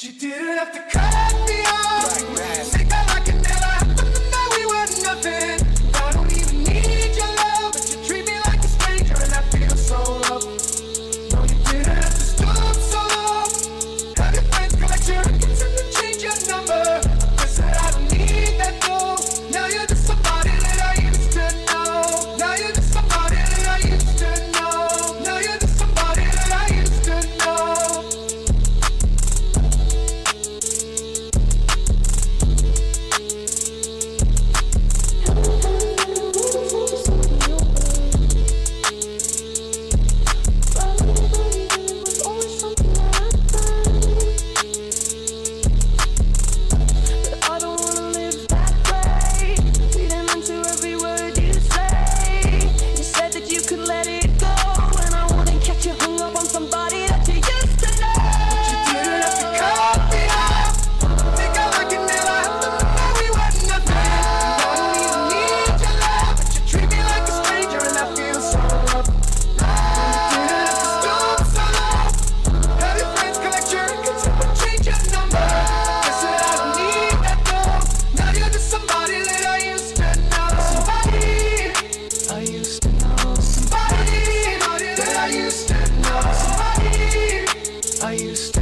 You didn't have to cut I used to